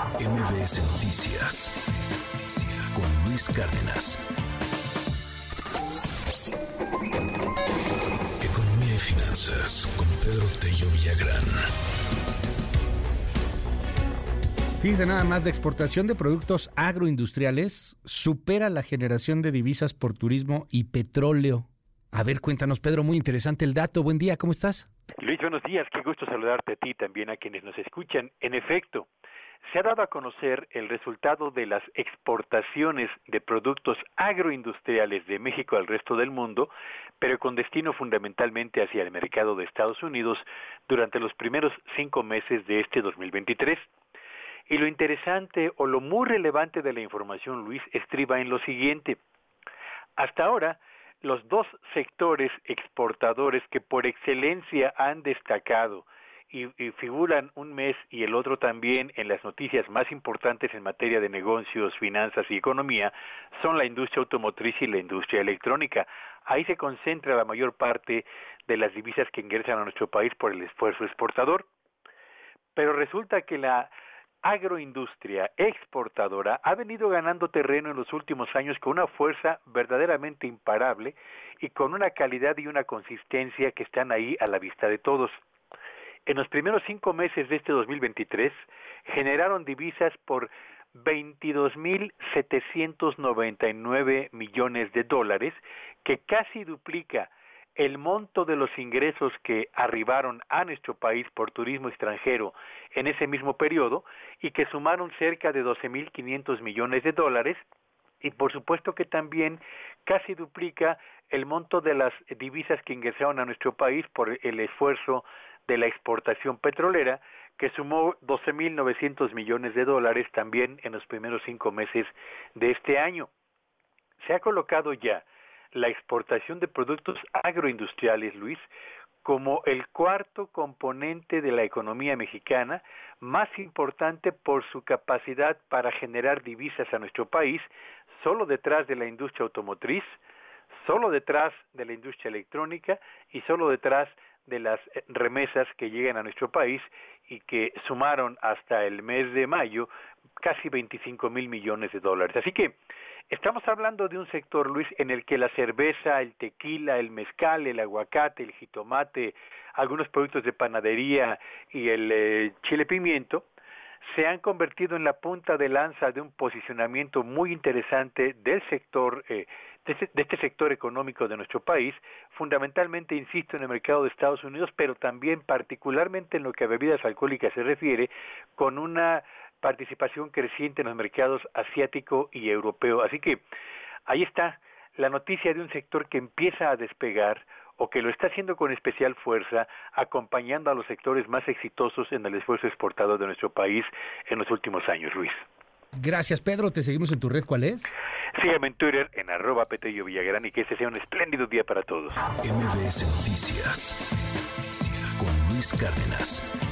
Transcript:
MBS Noticias con Luis Cárdenas. Economía y finanzas con Pedro Tello Villagrán. Fíjense nada más, la exportación de productos agroindustriales supera la generación de divisas por turismo y petróleo. A ver, cuéntanos, Pedro, muy interesante el dato. Buen día, ¿cómo estás? Luis, buenos días. Qué gusto saludarte a ti también a quienes nos escuchan. En efecto, se ha dado a conocer el resultado de las exportaciones de productos agroindustriales de México al resto del mundo, pero con destino fundamentalmente hacia el mercado de Estados Unidos durante los primeros cinco meses de este 2023. Y lo interesante o lo muy relevante de la información, Luis, estriba en lo siguiente. Hasta ahora, los dos sectores exportadores que por excelencia han destacado y, figuran un mes y el otro también en las noticias más importantes en materia de negocios, finanzas y economía son la industria automotriz y la industria electrónica. Ahí se concentra la mayor parte de las divisas que ingresan a nuestro país por el esfuerzo exportador. Pero resulta que la agroindustria exportadora ha venido ganando terreno en los últimos años con una fuerza verdaderamente imparable y con una calidad y una consistencia que están ahí a la vista de todos. En los primeros cinco meses de este 2023 generaron divisas por 22.799 millones de dólares, que casi duplica el monto de los ingresos que arribaron a nuestro país por turismo extranjero en ese mismo periodo y que sumaron cerca de 12.500 millones de dólares. Y por supuesto que también casi duplica el monto de las divisas que ingresaron a nuestro país por el esfuerzo de la exportación petrolera que sumó 12.900 millones de dólares también en los primeros cinco meses de este año. Se ha colocado ya la exportación de productos agroindustriales, Luis, como el cuarto componente de la economía mexicana, más importante por su capacidad para generar divisas a nuestro país, solo detrás de la industria automotriz, solo detrás de la industria electrónica y solo detrás de las remesas que llegan a nuestro país y que sumaron hasta el mes de mayo casi 25 mil millones de dólares. Así que estamos hablando de un sector, Luis, en el que la cerveza, el tequila, el mezcal, el aguacate, el jitomate, algunos productos de panadería y el eh, chile pimiento se han convertido en la punta de lanza de un posicionamiento muy interesante del sector, eh, de, este, de, este, sector económico de nuestro país, fundamentalmente, insisto, en el mercado de Estados Unidos, pero también particularmente en lo que a bebidas alcohólicas se refiere, con una participación creciente en los mercados asiático y europeo. Así que ahí está la noticia de un sector que empieza a despegar o que lo está haciendo con especial fuerza, acompañando a los sectores más exitosos en el esfuerzo exportado de nuestro país en los últimos años, Luis. Gracias, Pedro. Te seguimos en tu red. ¿Cuál es? Sígueme en Twitter en arroba Petello Villagrán y que este sea un espléndido día para todos. MBS Noticias con Luis Cárdenas.